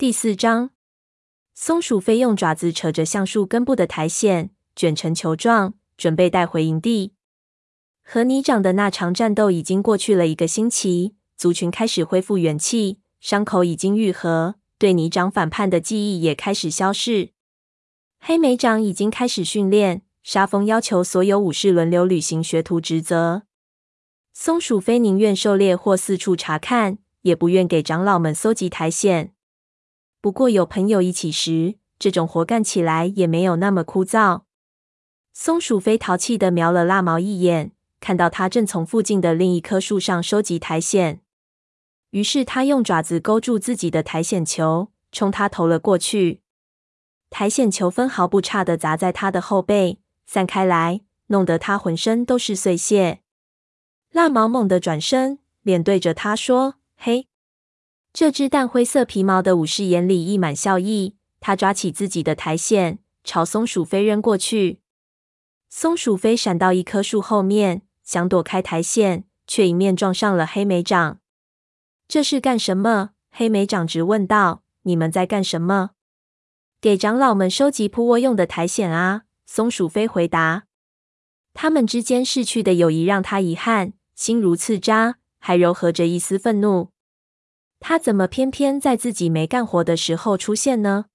第四章，松鼠飞用爪子扯着橡树根部的苔藓，卷成球状，准备带回营地。和泥长的那场战斗已经过去了一个星期，族群开始恢复元气，伤口已经愈合，对泥长反叛的记忆也开始消逝。黑莓长已经开始训练，沙风要求所有武士轮流履行学徒职责。松鼠飞宁愿狩猎或四处查看，也不愿给长老们搜集苔藓。不过有朋友一起时，这种活干起来也没有那么枯燥。松鼠飞淘气的瞄了蜡毛一眼。看到他正从附近的另一棵树上收集苔藓，于是他用爪子勾住自己的苔藓球，冲他投了过去。苔藓球分毫不差的砸在他的后背，散开来，弄得他浑身都是碎屑。蜡毛猛地转身，脸对着他说：“嘿！”这只淡灰色皮毛的武士眼里溢满笑意，他抓起自己的苔藓，朝松鼠飞扔过去。松鼠飞闪到一棵树后面。想躲开苔藓，却迎面撞上了黑莓长。这是干什么？黑莓长直问道：“你们在干什么？”给长老们收集铺窝用的苔藓啊！松鼠飞回答。他们之间逝去的友谊让他遗憾，心如刺扎，还糅合着一丝愤怒。他怎么偏偏在自己没干活的时候出现呢？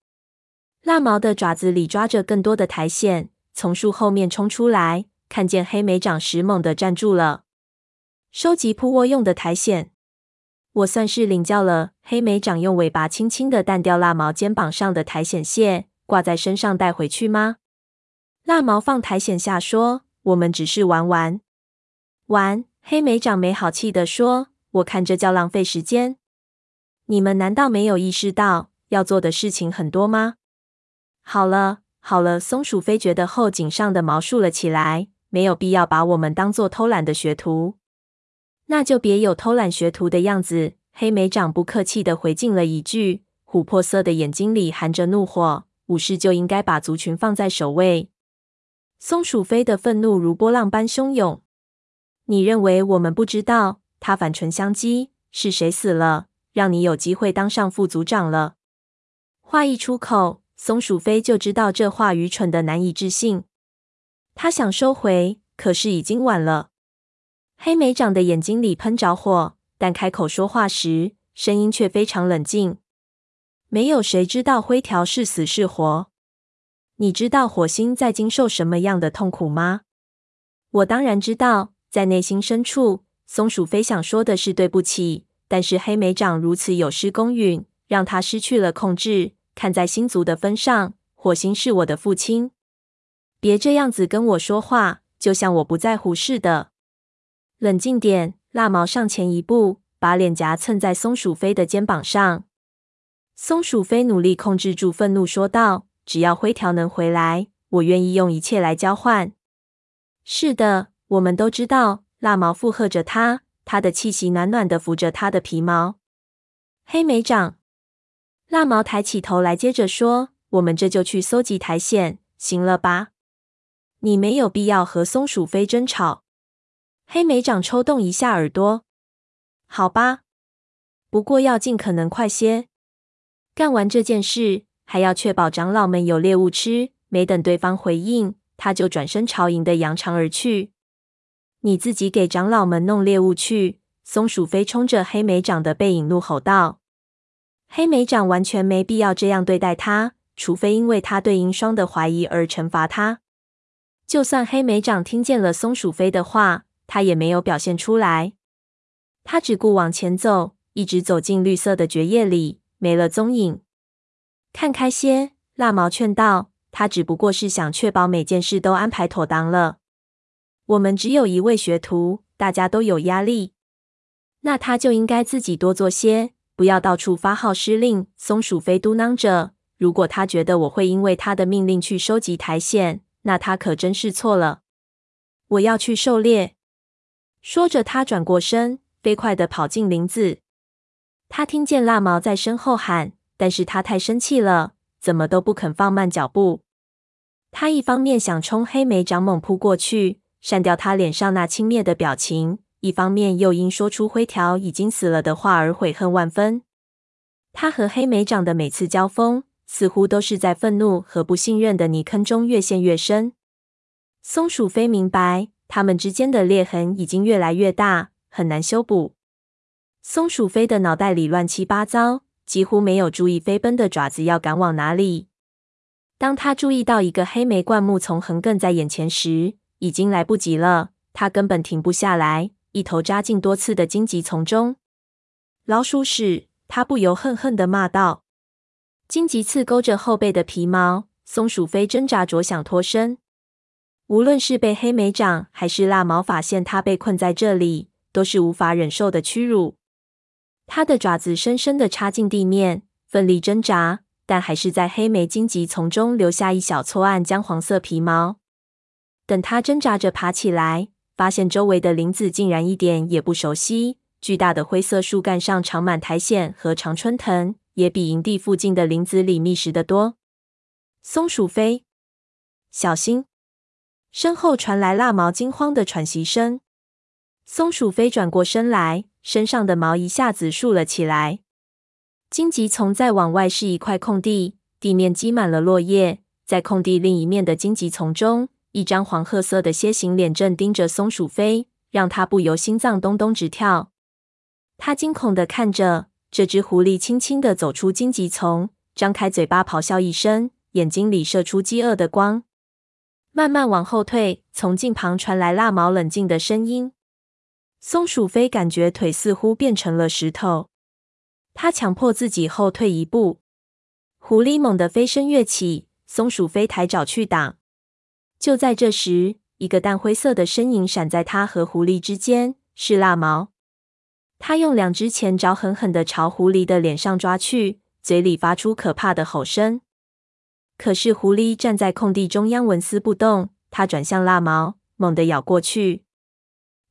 蜡毛的爪子里抓着更多的苔藓，从树后面冲出来。看见黑莓长时，猛地站住了。收集铺窝用的苔藓，我算是领教了。黑莓长用尾巴轻轻的弹掉蜡毛肩膀上的苔藓屑，挂在身上带回去吗？蜡毛放苔藓下说：“我们只是玩玩。”玩？黑莓长没好气地说：“我看这叫浪费时间。你们难道没有意识到要做的事情很多吗？”好了，好了，松鼠飞觉得后颈上的毛竖了起来。没有必要把我们当做偷懒的学徒，那就别有偷懒学徒的样子。黑莓长不客气地回敬了一句，琥珀色的眼睛里含着怒火。武士就应该把族群放在首位。松鼠飞的愤怒如波浪般汹涌。你认为我们不知道？他反唇相讥：是谁死了，让你有机会当上副组长了？话一出口，松鼠飞就知道这话愚蠢得难以置信。他想收回，可是已经晚了。黑莓长的眼睛里喷着火，但开口说话时，声音却非常冷静。没有谁知道灰条是死是活。你知道火星在经受什么样的痛苦吗？我当然知道，在内心深处，松鼠飞想说的是对不起，但是黑莓长如此有失公允，让他失去了控制。看在星族的分上，火星是我的父亲。别这样子跟我说话，就像我不在乎似的。冷静点！蜡毛上前一步，把脸颊蹭在松鼠飞的肩膀上。松鼠飞努力控制住愤怒，说道：“只要灰条能回来，我愿意用一切来交换。”是的，我们都知道。蜡毛附和着他，他的气息暖暖的拂着他的皮毛。黑莓长，蜡毛抬起头来，接着说：“我们这就去搜集苔藓，行了吧？”你没有必要和松鼠飞争吵。黑莓长抽动一下耳朵。好吧，不过要尽可能快些。干完这件事，还要确保长老们有猎物吃。没等对方回应，他就转身朝营的扬长而去。你自己给长老们弄猎物去。松鼠飞冲着黑莓长的背影怒吼道：“黑莓长完全没必要这样对待他，除非因为他对银霜的怀疑而惩罚他。”就算黑莓长听见了松鼠飞的话，他也没有表现出来。他只顾往前走，一直走进绿色的蕨叶里，没了踪影。看开些，蜡毛劝道。他只不过是想确保每件事都安排妥当了。我们只有一位学徒，大家都有压力。那他就应该自己多做些，不要到处发号施令。松鼠飞嘟囔着：“如果他觉得我会因为他的命令去收集苔藓。”那他可真是错了。我要去狩猎。说着，他转过身，飞快地跑进林子。他听见蜡毛在身后喊，但是他太生气了，怎么都不肯放慢脚步。他一方面想冲黑莓长猛扑过去，删掉他脸上那轻蔑的表情；一方面又因说出灰条已经死了的话而悔恨万分。他和黑莓长的每次交锋，似乎都是在愤怒和不信任的泥坑中越陷越深。松鼠飞明白，他们之间的裂痕已经越来越大，很难修补。松鼠飞的脑袋里乱七八糟，几乎没有注意飞奔的爪子要赶往哪里。当他注意到一个黑莓灌木丛横亘在眼前时，已经来不及了。它根本停不下来，一头扎进多刺的荆棘丛中。老鼠屎！它不由恨恨地骂道。荆棘刺勾着后背的皮毛，松鼠飞挣扎着想脱身。无论是被黑莓掌还是蜡毛发现它被困在这里，都是无法忍受的屈辱。它的爪子深深地插进地面，奋力挣扎，但还是在黑莓荆棘丛中留下一小撮暗姜黄色皮毛。等他挣扎着爬起来，发现周围的林子竟然一点也不熟悉。巨大的灰色树干上长满苔藓和常春藤，也比营地附近的林子里密实得多。松鼠飞，小心！身后传来蜡毛惊慌的喘息声。松鼠飞转过身来，身上的毛一下子竖了起来。荆棘丛再往外是一块空地，地面积满了落叶。在空地另一面的荆棘丛中，一张黄褐色的楔形脸正盯着松鼠飞，让他不由心脏咚咚直跳。他惊恐地看着这只狐狸，轻轻的走出荆棘丛，张开嘴巴咆哮一声，眼睛里射出饥饿的光，慢慢往后退。从近旁传来蜡毛冷静的声音。松鼠飞感觉腿似乎变成了石头，他强迫自己后退一步。狐狸猛地飞身跃起，松鼠飞抬爪去挡。就在这时，一个淡灰色的身影闪在他和狐狸之间，是蜡毛。他用两只前爪狠狠地朝狐狸的脸上抓去，嘴里发出可怕的吼声。可是狐狸站在空地中央，纹丝不动。他转向蜡毛，猛地咬过去。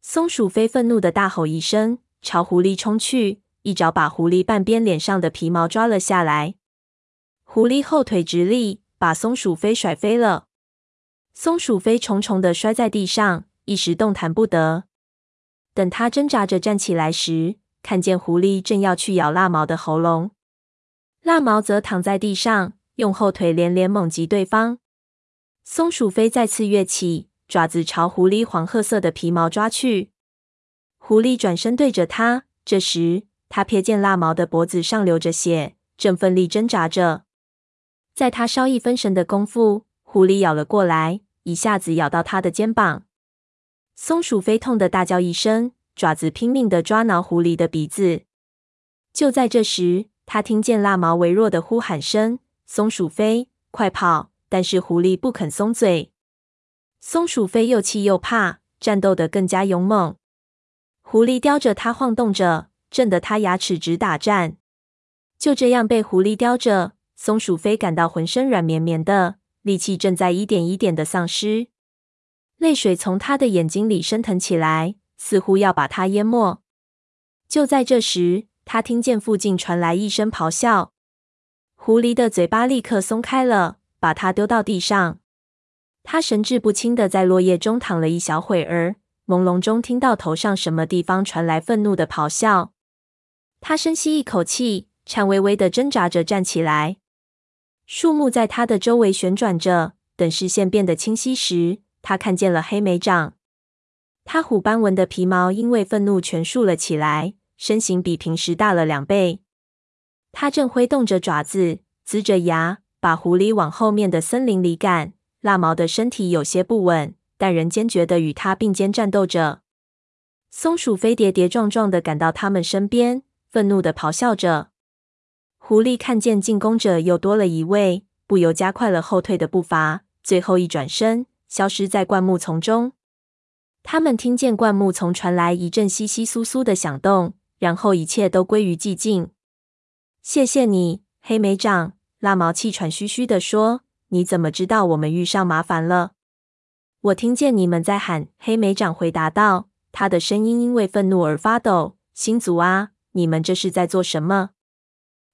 松鼠飞愤怒的大吼一声，朝狐狸冲去，一爪把狐狸半边脸上的皮毛抓了下来。狐狸后腿直立，把松鼠飞甩飞了。松鼠飞重重的摔在地上，一时动弹不得。等他挣扎着站起来时，看见狐狸正要去咬蜡毛的喉咙，蜡毛则躺在地上，用后腿连连猛击对方。松鼠飞再次跃起，爪子朝狐狸黄褐色的皮毛抓去。狐狸转身对着他，这时他瞥见蜡毛的脖子上流着血，正奋力挣扎着。在他稍一分神的功夫，狐狸咬了过来，一下子咬到他的肩膀。松鼠飞痛的大叫一声，爪子拼命的抓挠狐狸的鼻子。就在这时，他听见蜡毛微弱的呼喊声：“松鼠飞，快跑！”但是狐狸不肯松嘴。松鼠飞又气又怕，战斗得更加勇猛。狐狸叼着它晃动着，震得它牙齿直打颤。就这样被狐狸叼着，松鼠飞感到浑身软绵绵的，力气正在一点一点的丧失。泪水从他的眼睛里升腾起来，似乎要把他淹没。就在这时，他听见附近传来一声咆哮，狐狸的嘴巴立刻松开了，把他丢到地上。他神志不清的在落叶中躺了一小会儿，朦胧中听到头上什么地方传来愤怒的咆哮。他深吸一口气，颤巍巍的挣扎着站起来。树木在他的周围旋转着，等视线变得清晰时，他看见了黑莓掌，他虎斑纹的皮毛因为愤怒全竖了起来，身形比平时大了两倍。他正挥动着爪子，呲着牙，把狐狸往后面的森林里赶。蜡毛的身体有些不稳，但仍坚决地与他并肩战斗着。松鼠飞跌跌撞撞地赶到他们身边，愤怒地咆哮着。狐狸看见进攻者又多了一位，不由加快了后退的步伐，最后一转身。消失在灌木丛中。他们听见灌木丛传来一阵窸窸窣窣的响动，然后一切都归于寂静。谢谢你，黑莓长。蜡毛气喘吁吁地说：“你怎么知道我们遇上麻烦了？”我听见你们在喊。黑莓长回答道，他的声音因为愤怒而发抖。星族啊，你们这是在做什么？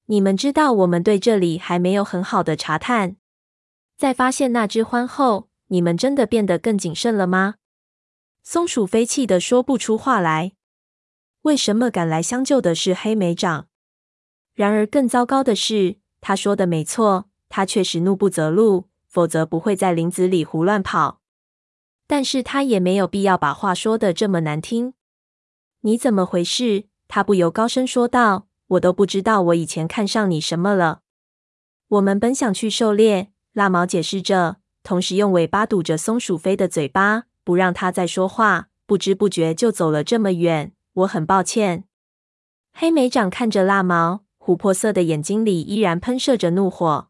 你们知道我们对这里还没有很好的查探。在发现那只獾后。你们真的变得更谨慎了吗？松鼠飞气得说不出话来。为什么赶来相救的是黑莓长？然而，更糟糕的是，他说的没错，他确实怒不择路，否则不会在林子里胡乱跑。但是他也没有必要把话说的这么难听。你怎么回事？他不由高声说道。我都不知道我以前看上你什么了。我们本想去狩猎，蜡毛解释着，同时用尾巴堵着松鼠飞的嘴巴，不让它再说话。不知不觉就走了这么远，我很抱歉。黑莓长看着蜡毛，琥珀色的眼睛里依然喷射着怒火。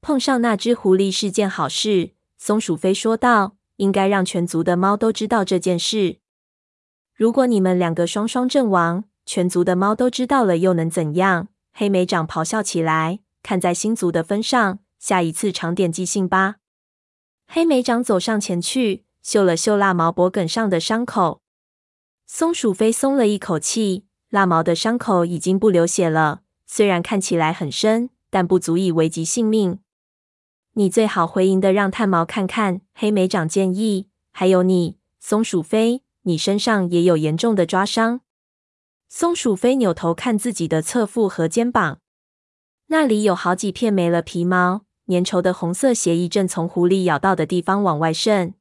碰上那只狐狸是件好事，松鼠飞说道。应该让全族的猫都知道这件事。如果你们两个双双阵亡，全族的猫都知道了，又能怎样？黑莓长咆哮起来。看在新族的分上，下一次长点记性吧。黑莓长走上前去，嗅了嗅蜡毛脖梗上的伤口。松鼠飞松了一口气，蜡毛的伤口已经不流血了，虽然看起来很深，但不足以危及性命。你最好回营的让炭毛看看。黑莓长建议。还有你，松鼠飞，你身上也有严重的抓伤。松鼠飞扭头看自己的侧腹和肩膀，那里有好几片没了皮毛，粘稠的红色血液正从狐狸咬到的地方往外渗。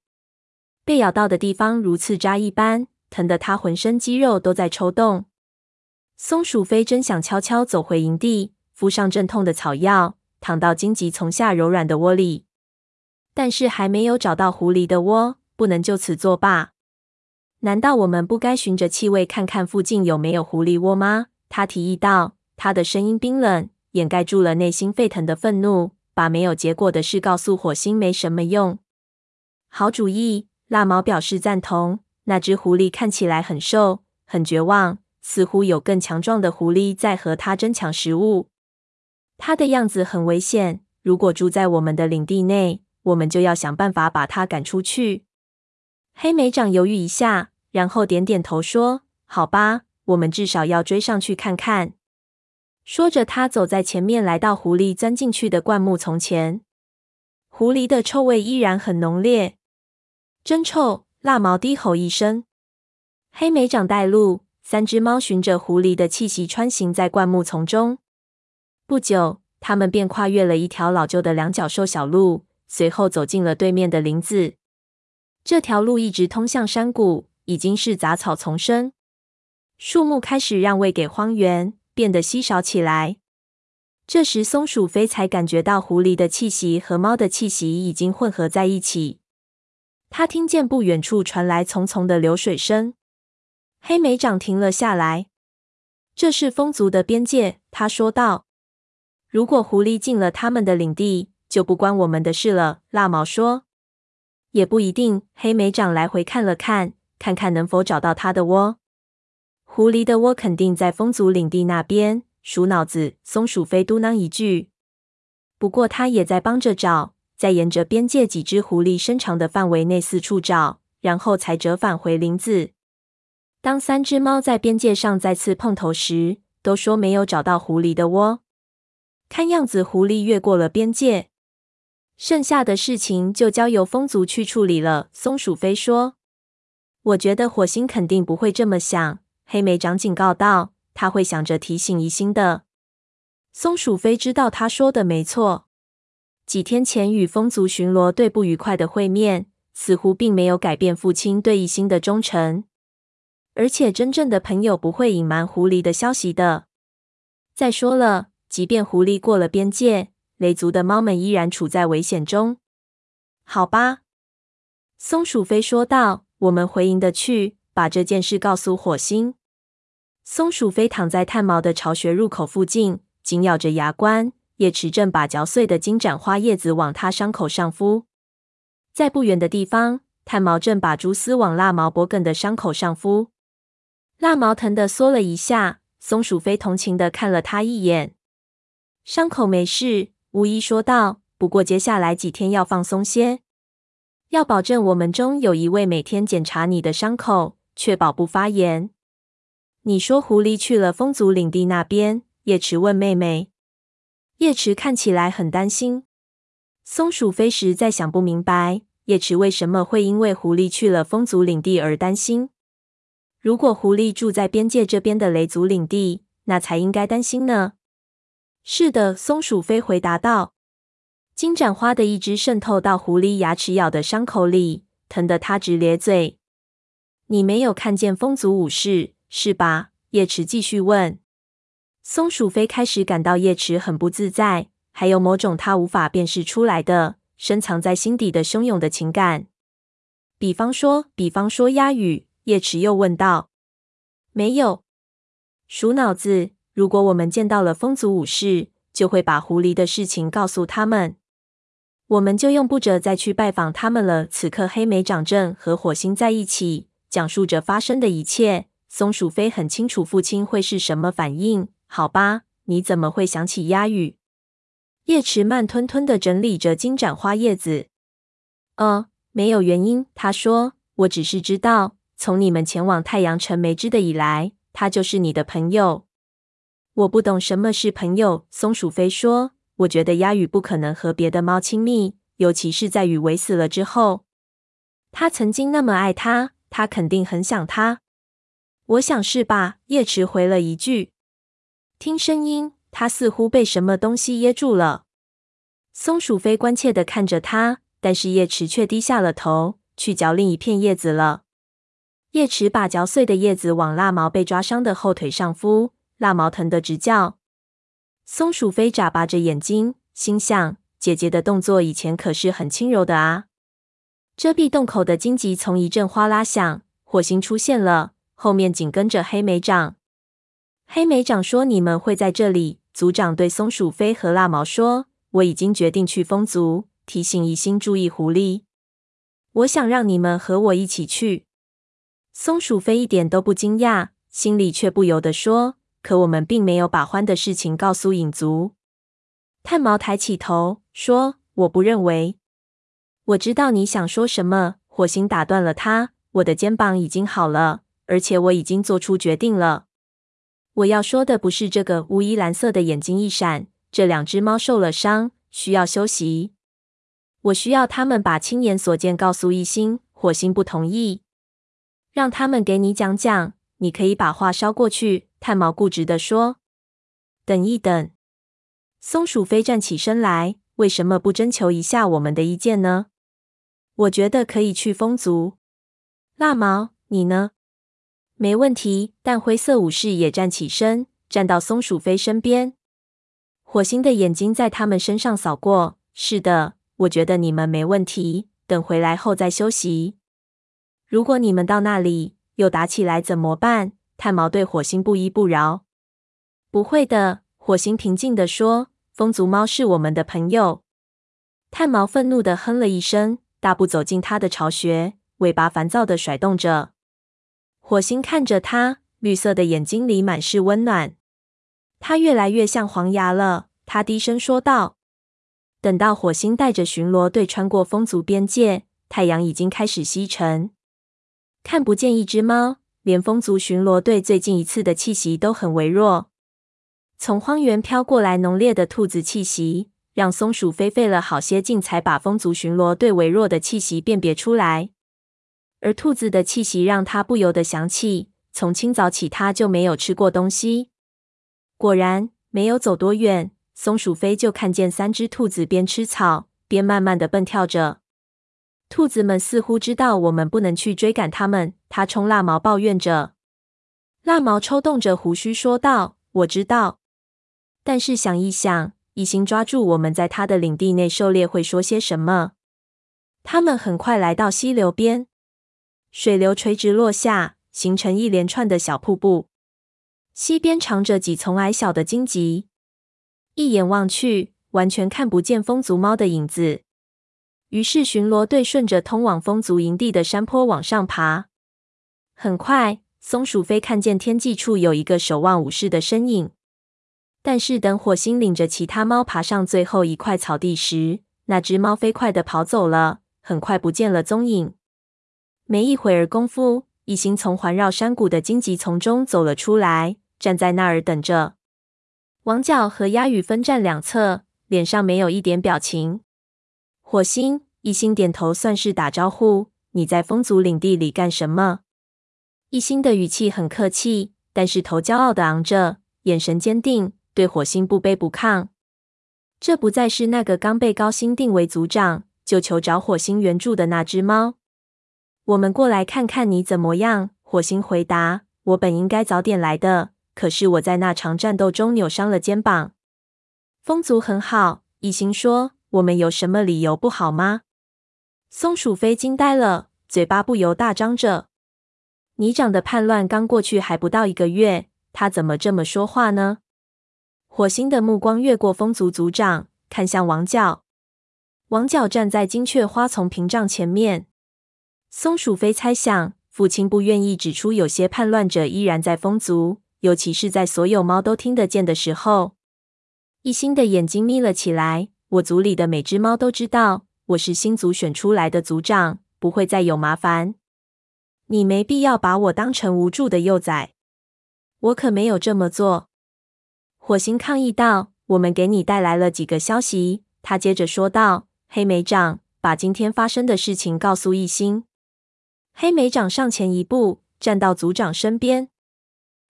被咬到的地方如刺扎一般，疼得他浑身肌肉都在抽动。松鼠飞真想悄悄走回营地，敷上镇痛的草药，躺到荆棘丛下柔软的窝里。但是还没有找到狐狸的窝，不能就此作罢。难道我们不该循着气味看看附近有没有狐狸窝吗？他提议道。他的声音冰冷，掩盖住了内心沸腾的愤怒。把没有结果的事告诉火星没什么用。好主意，蜡毛表示赞同。那只狐狸看起来很瘦，很绝望，似乎有更强壮的狐狸在和它争抢食物。它的样子很危险。如果住在我们的领地内，我们就要想办法把它赶出去。黑莓长犹豫一下，然后点点头说：“好吧，我们至少要追上去看看。”说着，他走在前面，来到狐狸钻进去的灌木丛前。狐狸的臭味依然很浓烈，真臭！辣毛低吼一声。黑莓长带路，三只猫循着狐狸的气息穿行在灌木丛中。不久，他们便跨越了一条老旧的两脚兽小路。随后走进了对面的林子，这条路一直通向山谷，已经是杂草丛生，树木开始让位给荒原，变得稀少起来。这时，松鼠飞才感觉到狐狸的气息和猫的气息已经混合在一起。他听见不远处传来淙淙的流水声。黑莓长停了下来，这是风族的边界，他说道：“如果狐狸进了他们的领地。”就不关我们的事了，蜡毛说。也不一定。黑莓长来回看了看，看看能否找到他的窝。狐狸的窝肯定在风族领地那边。鼠脑子，松鼠飞嘟囔一句。不过他也在帮着找，在沿着边界几只狐狸伸长的范围内四处找，然后才折返回林子。当三只猫在边界上再次碰头时，都说没有找到狐狸的窝。看样子，狐狸越过了边界。剩下的事情就交由风族去处理了。松鼠飞说：“我觉得火星肯定不会这么想。”黑莓长警告道：“他会想着提醒一星的。”松鼠飞知道他说的没错。几天前与风族巡逻队不愉快的会面，似乎并没有改变父亲对一星的忠诚。而且，真正的朋友不会隐瞒狐狸的消息的。再说了，即便狐狸过了边界。雷族的猫们依然处在危险中。好吧，松鼠飞说道：“我们回营的去，把这件事告诉火星。”松鼠飞躺在炭毛的巢穴入口附近，紧咬着牙关。叶池正把嚼碎的金盏花叶子往他伤口上敷。在不远的地方，炭毛正把蛛丝往蜡毛脖梗的伤口上敷。蜡毛疼得缩了一下。松鼠飞同情的看了他一眼，伤口没事。巫医说道：“不过接下来几天要放松些，要保证我们中有一位每天检查你的伤口，确保不发炎。”你说狐狸去了风族领地那边？叶池问妹妹。叶池看起来很担心。松鼠飞实在想不明白，叶池为什么会因为狐狸去了风族领地而担心。如果狐狸住在边界这边的雷族领地，那才应该担心呢。是的，松鼠飞回答道。金盏花的一只渗透到狐狸牙齿咬的伤口里，疼得它直咧嘴。你没有看见风族武士，是吧？叶池继续问。松鼠飞开始感到叶池很不自在，还有某种他无法辨识出来的、深藏在心底的汹涌的情感。比方说，比方说鸦语。叶池又问道：“没有。”鼠脑子。如果我们见到了风族武士，就会把狐狸的事情告诉他们。我们就用不着再去拜访他们了。此刻，黑莓长正和火星在一起，讲述着发生的一切。松鼠飞很清楚父亲会是什么反应。好吧，你怎么会想起鸦羽？叶池慢吞吞的整理着金盏花叶子。呃，没有原因。他说：“我只是知道，从你们前往太阳城梅枝的以来，他就是你的朋友。”我不懂什么是朋友。松鼠飞说。我觉得鸭羽不可能和别的猫亲密，尤其是在羽尾死了之后。他曾经那么爱它，他肯定很想它。我想是吧？叶池回了一句。听声音，他似乎被什么东西噎住了。松鼠飞关切的看着他，但是叶池却低下了头，去嚼另一片叶子了。叶池把嚼碎的叶子往蜡毛被抓伤的后腿上敷，蜡毛疼得直叫。松鼠飞眨巴着眼睛，心想：姐姐的动作以前可是很轻柔的啊。遮蔽洞口的荆棘丛一阵哗啦响，火星出现了，后面紧跟着黑莓长。黑莓长说：“你们会在这里。”族长对松鼠飞和蜡毛说：“我已经决定去风族，提醒一心注意狐狸。我想让你们和我一起去。”松鼠飞一点都不惊讶，心里却不由得说。可我们并没有把獾的事情告诉影族。炭毛抬起头说：“我不认为。”我知道你想说什么。火星打断了他：“我的肩膀已经好了，而且我已经做出决定了。我要说的不是这个。”乌衣蓝色的眼睛一闪：“这两只猫受了伤，需要休息。我需要他们把亲眼所见告诉一心。”火星不同意：“让他们给你讲讲。你可以把话捎过去。”炭毛固执地说：“等一等。”松鼠飞站起身来：“为什么不征求一下我们的意见呢？”我觉得可以去风族。蜡毛，你呢？没问题。但灰色武士也站起身，站到松鼠飞身边。火星的眼睛在他们身上扫过。是的，我觉得你们没问题。等回来后再休息。如果你们到那里又打起来怎么办？炭毛对火星不依不饶。不会的，火星平静地说：“风族猫是我们的朋友。”炭毛愤怒地哼了一声，大步走进他的巢穴，尾巴烦躁地甩动着。火星看着他，绿色的眼睛里满是温暖。他越来越像黄牙了，他低声说道。等到火星带着巡逻队穿过风族边界，太阳已经开始西沉，看不见一只猫。连风族巡逻队最近一次的气息都很微弱，从荒原飘过来浓烈的兔子气息，让松鼠飞费了好些劲才把风族巡逻队微弱的气息辨别出来。而兔子的气息让他不由得想起，从清早起他就没有吃过东西。果然，没有走多远，松鼠飞就看见三只兔子边吃草边慢慢的蹦跳着。兔子们似乎知道我们不能去追赶它们，他冲蜡毛抱怨着。蜡毛抽动着胡须说道：“我知道，但是想一想，一心抓住我们在他的领地内狩猎会说些什么？”他们很快来到溪流边，水流垂直落下，形成一连串的小瀑布。溪边长着几丛矮小的荆棘，一眼望去，完全看不见风族猫的影子。于是巡逻队顺着通往风族营地的山坡往上爬。很快，松鼠飞看见天际处有一个守望武士的身影。但是等火星领着其他猫爬上最后一块草地时，那只猫飞快地跑走了，很快不见了踪影。没一会儿功夫，一行从环绕山谷的荆棘丛中走了出来，站在那儿等着。王角和鸦羽分站两侧，脸上没有一点表情。火星，一心点头，算是打招呼。你在风族领地里干什么？一心的语气很客气，但是头骄傲的昂着，眼神坚定。对火星不卑不亢。这不再是那个刚被高薪定为族长就求找火星援助的那只猫。我们过来看看你怎么样。火星回答：“我本应该早点来的，可是我在那场战斗中扭伤了肩膀。”风族很好，一星说：“我们有什么理由不好吗？”松鼠飞惊呆了，嘴巴不由大张着。你长的叛乱刚过去还不到一个月，他怎么这么说话呢？火星的目光越过风族族长，看向王角。王角站在金雀花丛屏障前面。松鼠飞猜想。父亲不愿意指出有些叛乱者依然在风族，尤其是在所有猫都听得见的时候。一星的眼睛眯了起来。我族里的每只猫都知道，我是新族选出来的族长，不会再有麻烦。你没必要把我当成无助的幼崽。我可没有这么做。火星抗议道：“我们给你带来了几个消息。”他接着说道：“黑莓长，把今天发生的事情告诉一星。”黑莓长上前一步，站到族长身边。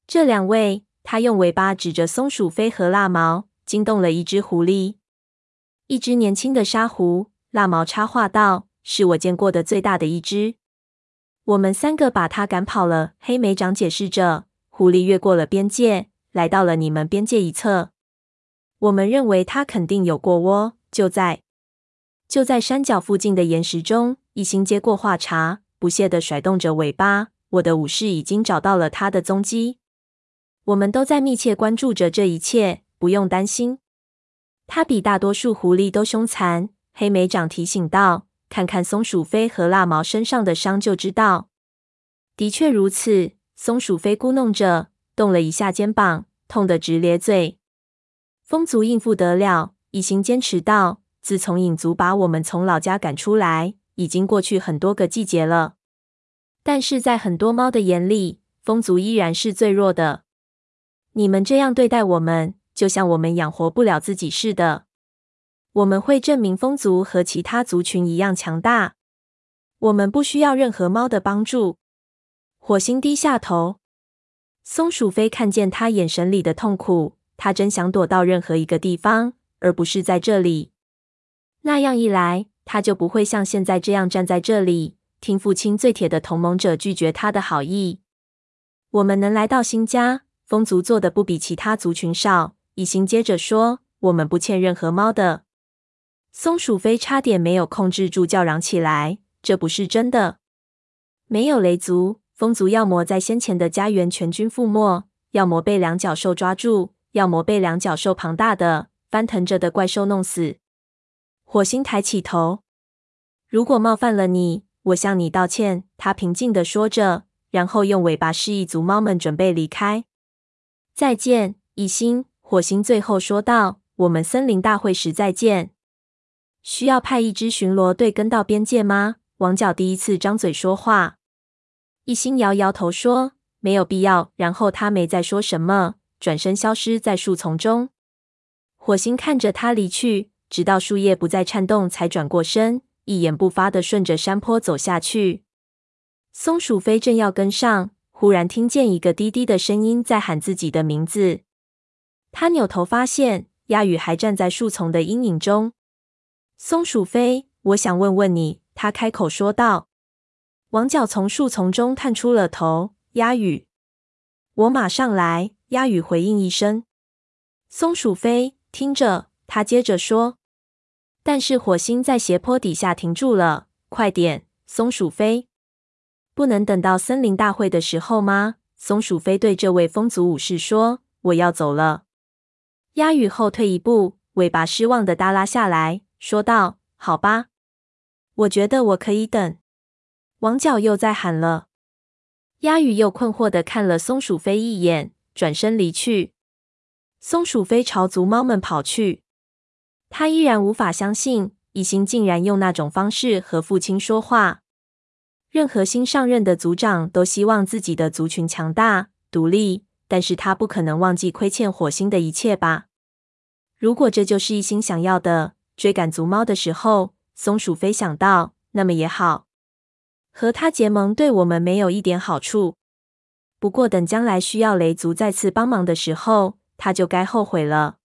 这两位，他用尾巴指着松鼠飞和蜡毛，惊动了一只狐狸，一只年轻的沙狐。蜡毛插话道：“是我见过的最大的一只。我们三个把它赶跑了。”黑莓长解释着。狐狸越过了边界，来到了你们边界一侧。我们认为它肯定有过窝，就在就在山脚附近的岩石中。一心接过话茬。不屑地甩动着尾巴。我的武士已经找到了他的踪迹。我们都在密切关注着这一切，不用担心。它比大多数狐狸都凶残。黑莓长提醒道：“看看松鼠飞和蜡毛身上的伤就知道。”的确如此。松鼠飞咕噥着，动了一下肩膀，痛得直咧嘴。风族应付得了。一星坚持道：“自从影族把我们从老家赶出来。”已经过去很多个季节了，但是在很多猫的眼里，风族依然是最弱的。你们这样对待我们，就像我们养活不了自己似的。我们会证明风族和其他族群一样强大。我们不需要任何猫的帮助。火星低下头，松鼠飞看见他眼神里的痛苦，他真想躲到任何一个地方，而不是在这里。那样一来。他就不会像现在这样站在这里，听父亲最铁的同盟者拒绝他的好意。我们能来到新家，风族做的不比其他族群少。一星接着说：“我们不欠任何猫的。”松鼠飞差点没有控制住，叫嚷起来：“这不是真的！没有雷族，风族要么在先前的家园全军覆没，要么被两脚兽抓住，要么被两脚兽庞大的翻腾着的怪兽弄死。”火星抬起头。如果冒犯了你，我向你道歉。他平静地说着，然后用尾巴示意族猫们准备离开。再见，一星。火星最后说道：“我们森林大会时再见。”需要派一支巡逻队跟到边界吗？王角第一次张嘴说话。一心摇摇头说：“没有必要。”然后他没再说什么，转身消失在树丛中。火星看着他离去。直到树叶不再颤动，才转过身，一言不发地顺着山坡走下去。松鼠飞正要跟上，忽然听见一个低低的声音在喊自己的名字。他扭头发现鸦羽还站在树丛的阴影中。松鼠飞，我想问问你，他开口说道。王角从树丛中探出了头。鸦羽，我马上来。鸦羽回应一声。松鼠飞，听着，他接着说。但是火星在斜坡底下停住了。快点，松鼠飞！不能等到森林大会的时候吗？松鼠飞对这位风族武士说：“我要走了。”鸦羽后退一步，尾巴失望的耷拉下来，说道：“好吧，我觉得我可以等。”王角又在喊了。鸦羽又困惑的看了松鼠飞一眼，转身离去。松鼠飞朝族猫们跑去。他依然无法相信，一心竟然用那种方式和父亲说话。任何新上任的族长都希望自己的族群强大、独立，但是他不可能忘记亏欠火星的一切吧？如果这就是一心想要的，追赶族猫的时候，松鼠飞想到，那么也好。和他结盟对我们没有一点好处。不过等将来需要雷族再次帮忙的时候，他就该后悔了。